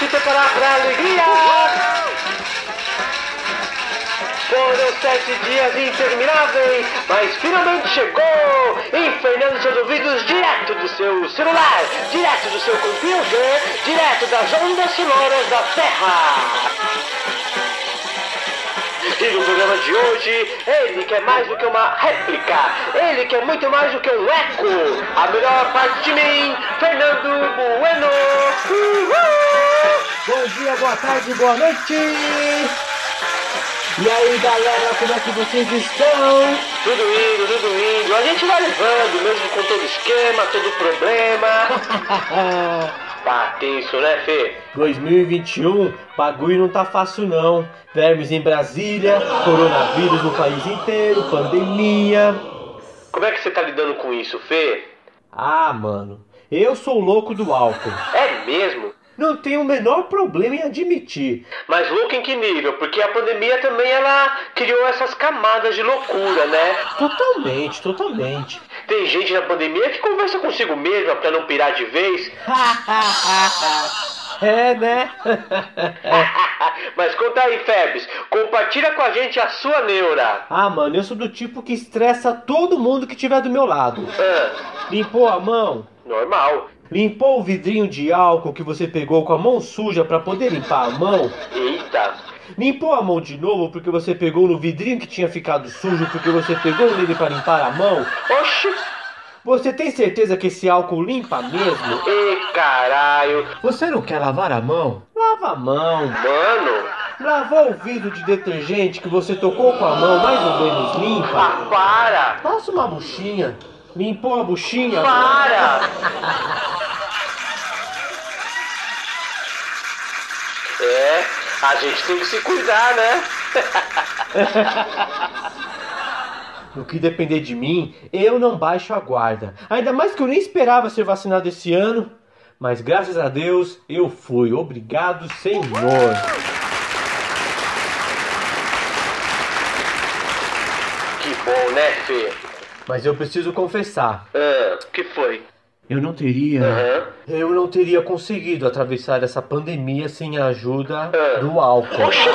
se preparar para a alegria. Foram sete dias intermináveis, mas finalmente chegou, infernando seus ouvidos direto do seu celular, direto do seu computer, direto das ondas sonoras da Terra. E no programa de hoje, ele que é mais do que uma réplica, ele que é muito mais do que um eco, a melhor parte de mim, Fernando Bueno. Uhul! Bom dia, boa tarde, boa noite! E aí galera, como é que vocês estão? Tudo indo, tudo indo. A gente vai levando, mesmo com todo esquema, todo problema. Tá tenso, né, Fê? 2021, bagulho não tá fácil não. Vermes em Brasília, coronavírus no país inteiro, pandemia. Como é que você tá lidando com isso, Fê? Ah, mano, eu sou o louco do álcool. É mesmo? Não tenho o menor problema em admitir. Mas louco em que nível? Porque a pandemia também ela criou essas camadas de loucura, né? Totalmente, totalmente. Tem gente na pandemia que conversa consigo mesma pra não pirar de vez. é, né? Mas conta aí, Febs. Compartilha com a gente a sua neura. Ah, mano, eu sou do tipo que estressa todo mundo que tiver do meu lado. Ah, Limpou a mão? normal. Limpou o vidrinho de álcool que você pegou com a mão suja pra poder limpar a mão? Eita. Limpou a mão de novo porque você pegou no vidrinho que tinha ficado sujo porque você pegou nele pra limpar a mão? Oxi. Você tem certeza que esse álcool limpa mesmo? E caralho. Você não quer lavar a mão? Lava a mão. Mano. Lavou o vidro de detergente que você tocou com a mão mais ou menos limpa? Ah, para. Passa uma buchinha. Limpou a buchinha? Para. É, a gente tem que se cuidar, né? No que depender de mim, eu não baixo a guarda. Ainda mais que eu nem esperava ser vacinado esse ano. Mas graças a Deus eu fui. Obrigado, Senhor. Que bom, né, Fê? Mas eu preciso confessar, Ah, que foi? Eu não teria. Aham. Eu não teria conseguido atravessar essa pandemia sem a ajuda Ah. do álcool. Oxi.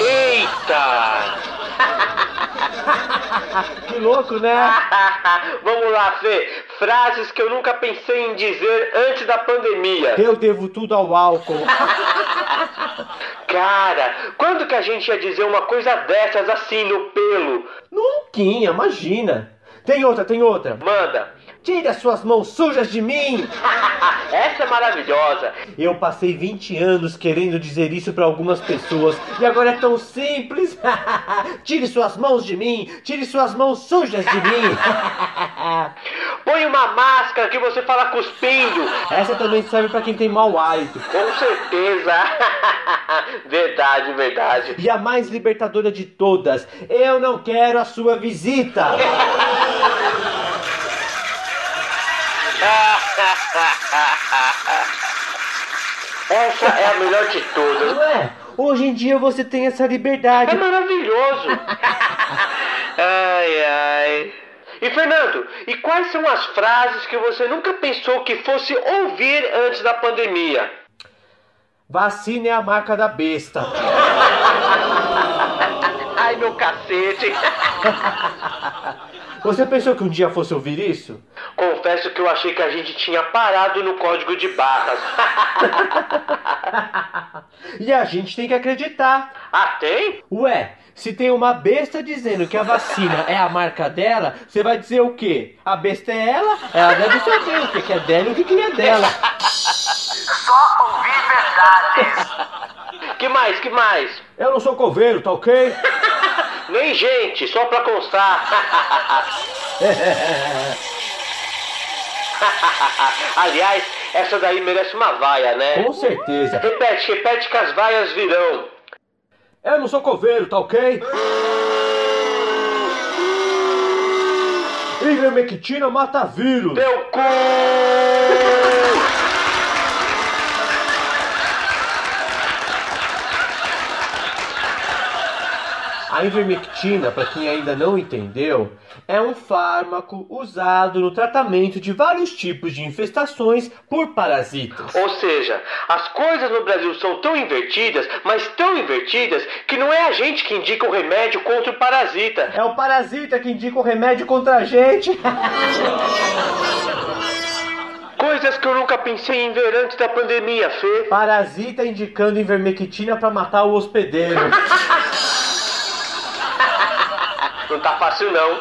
Eita. Que louco, né? Vamos lá, Fê. Frases que eu nunca pensei em dizer antes da pandemia. Eu devo tudo ao álcool. Cara, quando que a gente ia dizer uma coisa dessas assim no pelo? Nunca, imagina. Tem outra, tem outra. Manda. Tire as suas mãos sujas de mim. Essa é maravilhosa. Eu passei 20 anos querendo dizer isso pra algumas pessoas e agora é tão simples. Tire suas mãos de mim. Tire suas mãos sujas de mim. Põe uma máscara que você fala cuspindo. Essa também serve pra quem tem mau hálito. Com certeza. verdade, verdade. E a mais libertadora de todas, eu não quero a sua visita. Essa é a melhor de todas. Ué, hoje em dia você tem essa É liberdade. maravilhoso. ai, ai. E Fernando, e quais são as frases que você nunca pensou que fosse ouvir antes da pandemia? Vacina é a marca da besta. Ai, meu cacete. Você pensou que um dia fosse ouvir isso? Confesso que eu achei que a gente tinha parado no código de barras. E a gente tem que acreditar. ah, tem? Ué, se tem uma besta dizendo que a vacina é a marca dela, você vai dizer o quê? A besta é ela? Ela deve saber o que é dela e o que é dela. Só ouvir verdades. Que mais, que mais? Eu não sou coveiro, tá ok? Nem gente, só pra constar. Aliás, essa daí merece uma vaia, né? Com certeza. Repete, repete que as vaias virão. Eu não sou coveiro, tá ok? Ivermectina mata vírus. Teu cu! A ivermectina, para quem ainda não entendeu, é um fármaco usado no tratamento de vários tipos de infestações por parasitas. Ou seja, as coisas no Brasil são tão invertidas, mas tão invertidas, que não é a gente que indica o remédio contra o parasita. É o parasita que indica o remédio contra a gente. Coisas que eu nunca pensei em ver antes da pandemia, Fê. Parasita indicando ivermectina para matar o hospedeiro. Não tá fácil não.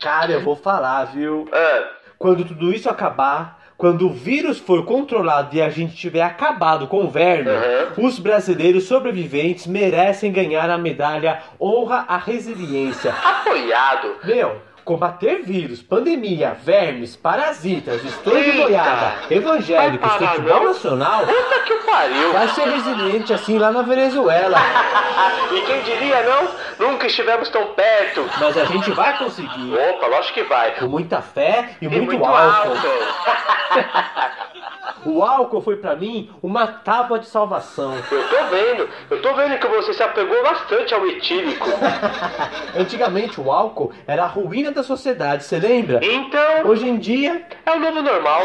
Cara, eu vou falar, viu? Ah, Quando tudo isso acabar, quando o vírus for controlado e a gente tiver acabado com o verme, os brasileiros sobreviventes merecem ganhar a medalha Honra à Resiliência. apoiado. Meu, combater vírus, pandemia, vermes, parasitas, estouro de Eita. boiada, evangélicos, Vai parar, futebol não? nacional, Puta que pariu. vai ser resiliente assim lá na Venezuela. e quem diria não? Nunca estivemos tão perto. Mas a gente vai conseguir. Opa, lógico que vai. Com muita fé e, E muito, álcool. O álcool foi pra mim uma tábua de salvação. Eu tô vendo, eu tô vendo que você se apegou bastante ao etílico. Antigamente o álcool era a ruína da sociedade, você lembra? Então, Hoje em dia, é o novo normal.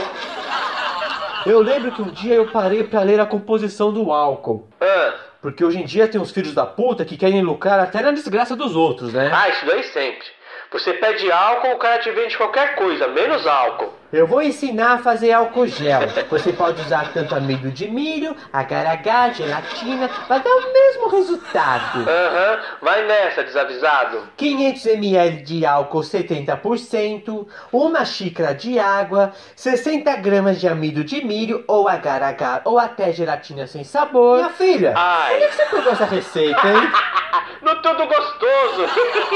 eu lembro que um dia eu parei pra ler a composição do álcool. Ah, Porque hoje em dia tem uns filhos da puta que querem lucrar até na desgraça dos outros, né? ah, isso daí sempre. Você pede álcool, o cara te vende qualquer coisa, menos álcool. Eu vou ensinar a fazer álcool gel. Você pode usar tanto amido de milho, agar-agar, gelatina, vai dar o mesmo resultado. Aham, vai nessa, desavisado. 500 ml de álcool 70%, uma xícara de água, 60 gramas de amido de milho ou agar-agar ou até gelatina sem sabor. Minha filha, Ai. onde é que você pegou essa receita, hein? Tudo gostoso.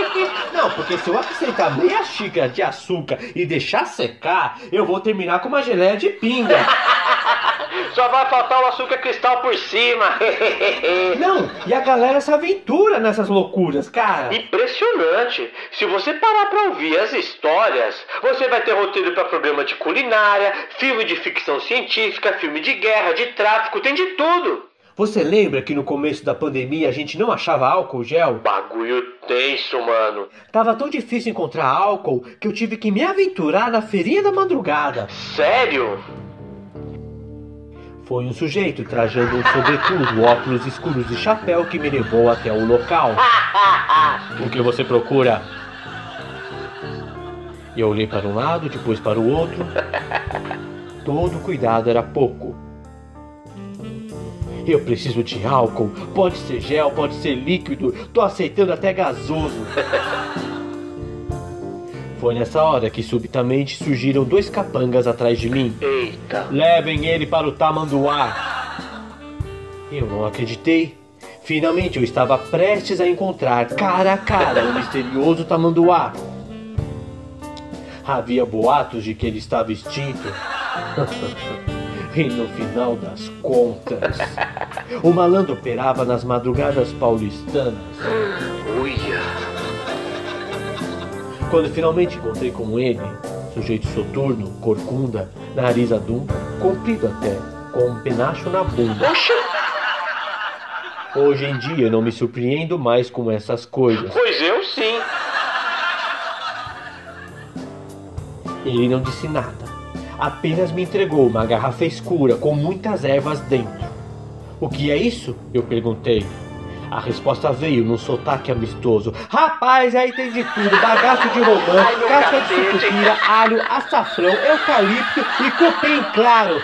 Não, porque se eu acrescentar meia xícara de açúcar e deixar secar, eu vou terminar com uma geleia de pinga. Só vai faltar o açúcar cristal por cima. Não, e a galera se aventura nessas loucuras, cara. Impressionante! Se você parar pra ouvir as histórias, você vai ter roteiro pra programa de culinária, filme de ficção científica, filme de guerra, de tráfico, tem de tudo! Você lembra que no começo da pandemia a gente não achava álcool gel? Bagulho tenso, mano. Tava tão difícil encontrar álcool que eu tive que me aventurar na feirinha da madrugada. Sério? Foi um sujeito trajando um sobretudo, óculos escuros e chapéu que me levou até o local. O que você procura? Eu olhei para um lado, depois para o outro. Todo cuidado era pouco. Eu preciso de álcool. Pode ser gel, pode ser líquido. Tô aceitando até gasoso. Foi nessa hora que subitamente surgiram dois capangas atrás de mim. Eita. Levem ele para o tamanduá. Eu não acreditei. Finalmente eu estava prestes a encontrar cara a cara o misterioso tamanduá. Havia boatos de que ele estava extinto. e no final das contas, o malandro operava nas madrugadas paulistanas. Uia. Quando finalmente encontrei com ele, sujeito soturno, corcunda, nariz adunco, comprido até, com um penacho na bunda. Hoje em dia não me surpreendo mais com essas coisas. pois eu sim. Ele não disse nada. Apenas me entregou uma garrafa escura com muitas ervas dentro. O que é isso? Eu perguntei. A resposta veio num sotaque amistoso. Rapaz, aí tem de tudo: bagaço de romã, casca de sucupira, alho, açafrão, eucalipto e cupim claro.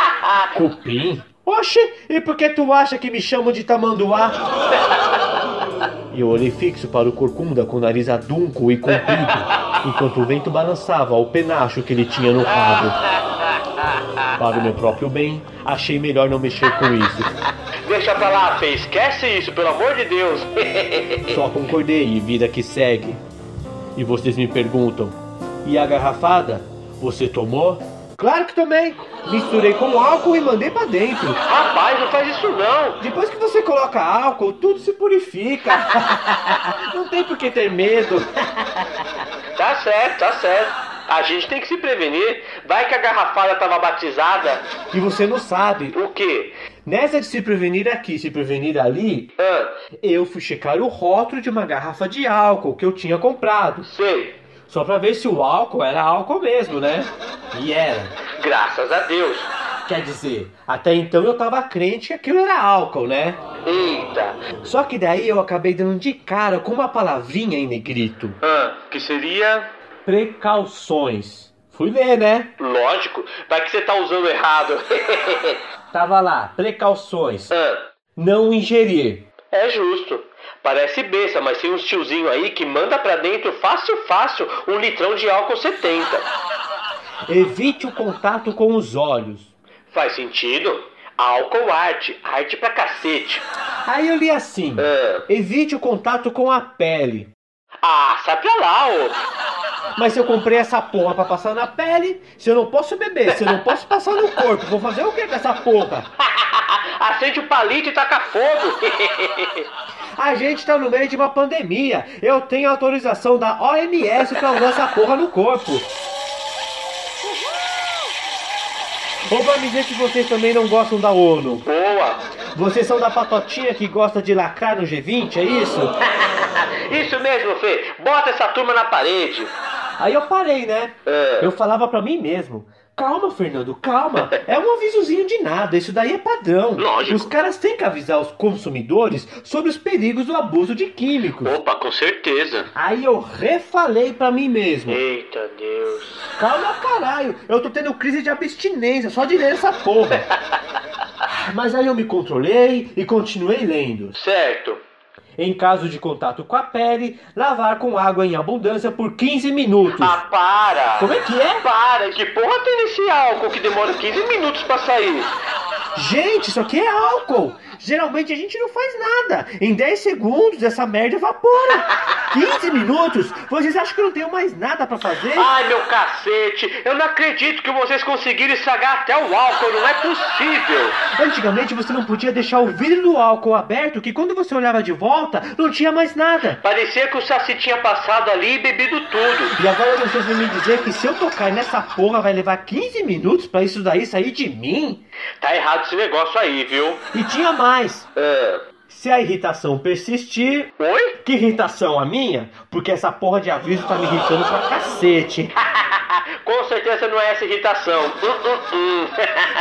Cupim? Oxe, e por que tu acha que me chamam de tamanduá? Eu olhei fixo para o corcunda com o nariz adunco e comprido, enquanto o vento balançava o penacho que ele tinha no rabo. Para o meu próprio bem, achei melhor não mexer com isso. Deixa pra lá, Fê. Esquece isso, pelo amor de Deus. Só concordei e vida que segue. E vocês me perguntam: e a garrafada? Você tomou? Claro que tomei! Misturei com álcool e mandei pra dentro. Rapaz, não faz isso não. Depois que você coloca álcool, tudo se purifica. Não tem por que ter medo. Tá certo, tá certo. A gente tem que se prevenir. Vai que a garrafada tava batizada. E você não sabe. O quê? Nessa de se prevenir aqui, se prevenir ali, Ah, eu fui checar o rótulo de uma garrafa de álcool que eu tinha comprado. sei. Só pra ver se o álcool era álcool mesmo, né? E era. Graças a Deus. Quer dizer, até então eu tava crente que aquilo era álcool, né? Eita. Só que daí eu acabei dando de cara com uma palavrinha em negrito. Ah, que seria. Precauções. Fui ler, né? Lógico. Vai que você tá usando errado. Tava lá, precauções. ah, Não ingerir. é justo. Parece besta, mas tem uns tiozinho aí que manda pra dentro fácil, fácil um litrão de álcool 70. Evite o contato com os olhos. Faz sentido? Álcool arte, arte pra cacete. Aí eu li assim: Ah, evite o contato com a pele. ah sai pra lá, ô. Mas se eu comprei essa porra pra passar na pele, se eu não posso beber, se eu não posso passar no corpo, vou fazer o que com essa porra? Acende o palito e taca fogo. A gente tá no meio de uma pandemia. Eu tenho autorização da OMS pra usar essa porra no corpo. Ou vai me dizer que vocês também não gostam da ONU? Boa. Vocês são da patotinha que gosta de lacrar no G20, é isso? Isso mesmo, Fê. Bota essa turma na parede. Aí eu parei, né? É. Eu falava pra mim mesmo. Calma, Fernando, calma. É um avisozinho de nada, isso daí é padrão. Lógico. Os caras têm que avisar os consumidores sobre os perigos do abuso de químicos. Opa, com certeza. Aí eu refalei pra mim mesmo. Eita Deus. Calma, caralho. Eu tô tendo crise de abstinência só de ler essa porra. Mas aí eu me controlei e continuei lendo. Certo. Em caso de contato com a pele, lavar com água em abundância por 15 minutos. Ah, para. Como é que é? Para, que porra tem nesse álcool que demora 15 minutos pra sair? Gente, isso aqui é álcool. Geralmente a gente não faz nada. Em 10 segundos essa merda evapora. 15 minutos? Vocês acham que eu não tenho mais nada pra fazer? Ai, meu cacete, eu não acredito que vocês conseguiram estragar até o álcool, não é possível. Antigamente você não podia deixar o vidro do álcool aberto, que quando você olhava de volta, não tinha mais nada. Parecia que o Saci tinha passado ali e bebido tudo. E agora vocês vão me dizer que se eu tocar nessa porra vai levar 15 minutos pra isso daí sair de mim? Tá errado esse negócio aí, viu? E tinha mais. Ah, Se a irritação persistir. Oi? Que irritação a minha? Porque essa porra de aviso tá me irritando pra cacete. Com certeza não é essa irritação. Hum, hum, hum.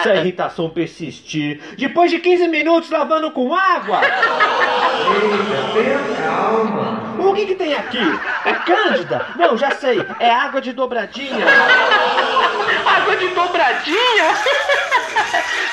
Se a irritação persistir. Depois de 15 minutos lavando com água. calma. O que que tem aqui? É cândida? Não, já sei. É água de dobradinha. Água de dobradinha?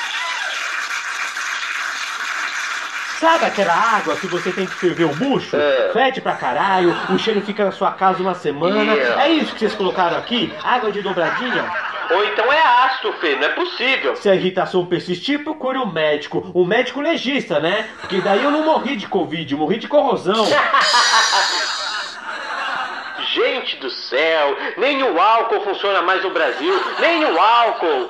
Sabe aquela água que você tem que ferver o bucho? É. Fede pra caralho, o cheiro fica na sua casa uma semana. Yeah. É isso que vocês colocaram aqui? Água de dobradinha? Ou então é ácido, Fê, não é possível. Se a irritação persistir, procure um médico. Um médico legista, né? Porque daí eu não morri de Covid, morri de corrosão. Gente do céu, nem o álcool funciona mais no Brasil, nem o álcool.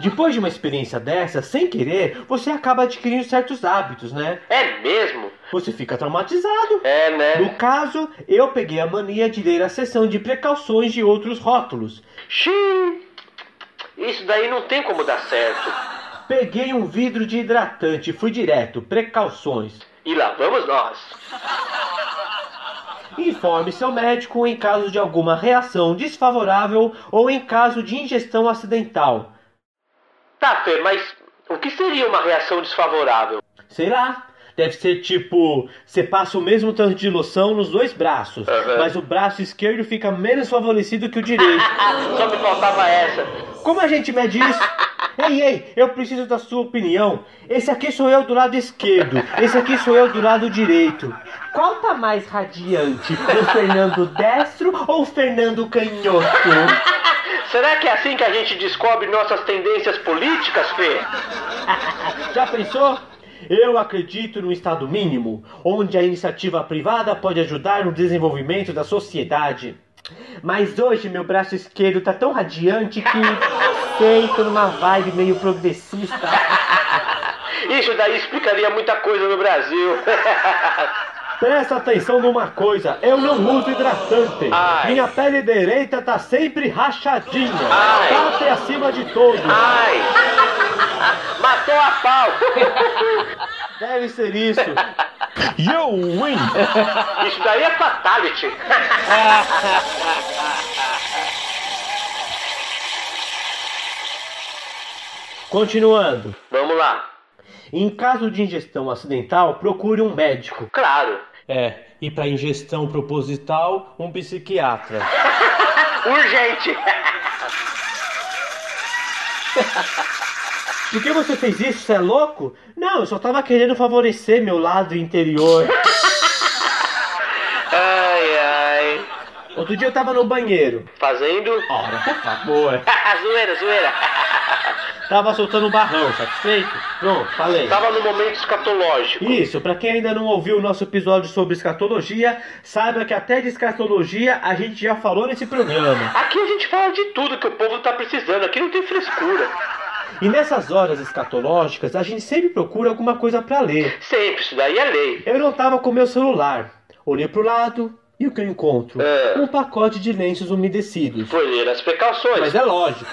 Depois de uma experiência dessa, sem querer, você acaba adquirindo certos hábitos, né? É mesmo? Você fica traumatizado. É, né? No caso, eu peguei a mania de ler a seção de precauções de outros rótulos. Xiii. Isso daí não tem como dar certo. Peguei um vidro de hidratante e fui direto. Precauções. E lá vamos nós. Informe seu médico em caso de alguma reação desfavorável ou em caso de ingestão acidental. Tá, Fê, mas o que seria uma reação desfavorável? Sei lá. Deve ser tipo, você passa o mesmo tanto de loção nos dois braços, Aham. mas o braço esquerdo fica menos favorecido que o direito. Só me faltava essa. Como a gente mede isso? Ei, ei, eu preciso da sua opinião. Esse aqui sou eu do lado esquerdo, esse aqui sou eu do lado direito. Qual tá mais radiante, o Fernando destro ou o Fernando canhoto? Será que é assim que a gente descobre nossas tendências políticas, Fê? Já pensou? Eu acredito no Estado mínimo, onde a iniciativa privada pode ajudar no desenvolvimento da sociedade. Mas hoje meu braço esquerdo tá tão radiante que sei, tô numa vibe meio progressista. Isso daí explicaria muita coisa no Brasil. Presta atenção numa coisa, eu não uso hidratante. Ai. Minha pele direita tá sempre rachadinha. Ai. Bate acima de todos. Ai! Matou a pau! Deve ser isso. You win! Isso daí é fatality! Continuando. Vamos lá. Em caso de ingestão acidental, procure um médico. Claro. É, e para ingestão proposital, um psiquiatra. Urgente! Por que você fez isso? Você é louco? Não, eu só tava querendo favorecer meu lado interior. Ai, ai. Outro dia eu tava no banheiro. Fazendo. Ora, por favor. zoeira, zoeira. Tava soltando um barrão, satisfeito? Pronto, falei. Tava no momento escatológico. Isso, pra quem ainda não ouviu o nosso episódio sobre escatologia, saiba que até de escatologia a gente já falou nesse programa. Aqui a gente fala de tudo que o povo tá precisando. Aqui não tem frescura. E nessas horas escatológicas, a gente sempre procura alguma coisa pra ler. Sempre, isso daí é lei. Eu não tava com meu celular. Olhei pro lado e o que eu encontro? É. Um pacote de lenços umedecidos. Foi ler as precauções. Mas é lógico.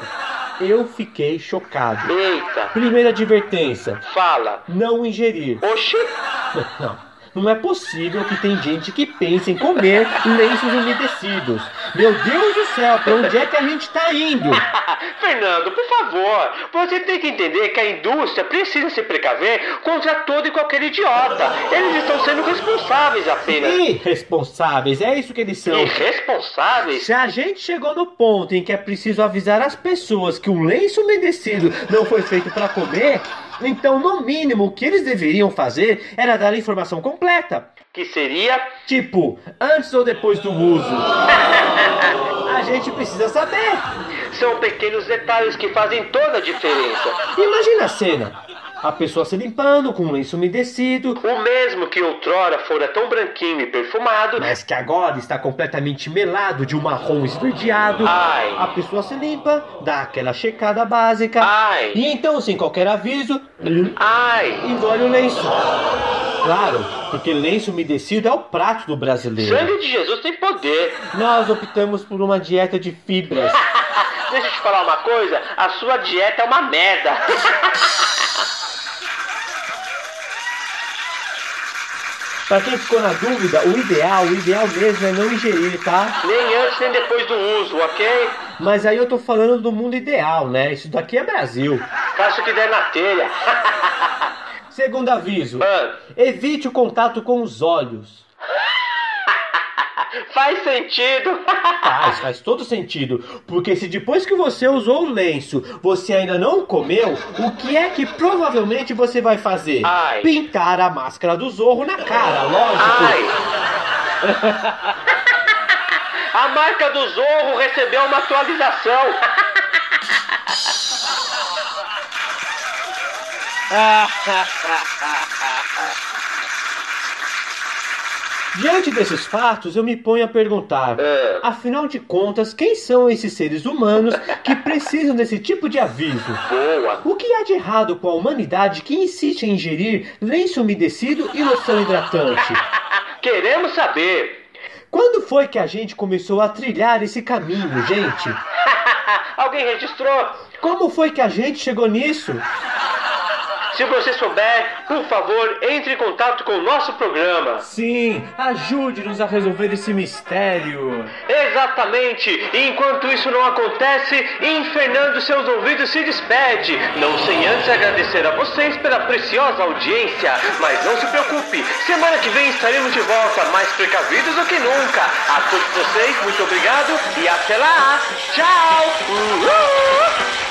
Eu fiquei chocado. Eita, Primeira advertência: fala. não ingerir. Oxi, Não. Não é possível que tem gente que pense em comer lenços umedecidos. Meu Deus do céu, pra onde é que a gente tá indo? Fernando, por favor, você tem que entender que a indústria precisa se precaver contra todo e qualquer idiota. Eles estão sendo responsáveis apenas. Irresponsáveis, é isso que eles são. Irresponsáveis? Se a gente chegou no ponto em que é preciso avisar as pessoas que o lenço umedecido não foi feito para comer, então no mínimo o que eles deveriam fazer era dar a informação completa. Que seria. Tipo, antes ou depois do uso. A gente precisa saber. São pequenos detalhes que fazem toda a diferença. Imagina a cena. A pessoa se limpando com um lenço umedecido, O mesmo que outrora fora tão branquinho e perfumado. mas que agora está completamente melado de um marrom esverdeado. Ai. A pessoa se limpa, dá aquela checada básica. Ai. E então, sem qualquer aviso, Ai! engole o lenço. Claro, porque lenço umedecido é o prato do brasileiro. Sangue de Jesus tem poder. Nós optamos por uma dieta de fibras. Deixa eu te falar uma coisa, a sua dieta é uma merda. Pra quem ficou na dúvida, o ideal, o ideal mesmo é não ingerir, tá? nem antes nem depois do uso, ok? Mas aí eu tô falando do mundo ideal, né? Isso daqui é Brasil. Faça o que der na telha. Segundo aviso, Ah, evite o contato com os olhos. Faz sentido. Faz, faz todo sentido. Porque se depois que você usou o lenço, você ainda não comeu, o que é que provavelmente você vai fazer? Ai. Pintar a máscara do zorro na cara, lógico. Ai. A marca do Zorro recebeu uma atualização. Diante desses fatos, eu me ponho a perguntar: É. afinal de contas, quem são esses seres humanos que precisam desse tipo de aviso? Boa. O que há de errado com a humanidade que insiste em ingerir lenço umedecido e loção hidratante? Queremos saber. Quando foi que a gente começou a trilhar esse caminho, gente? Alguém registrou? Como foi que a gente chegou nisso? Se você souber, por favor, entre em contato com o nosso programa. Sim, ajude-nos a resolver esse mistério. Exatamente! E enquanto isso não acontece, Infernando seus ouvidos se despede, não sem antes agradecer a vocês pela preciosa audiência. Mas não se preocupe, semana que vem estaremos de volta, mais precavidos do que nunca. A todos vocês, muito obrigado e até lá! Tchau! Uhul!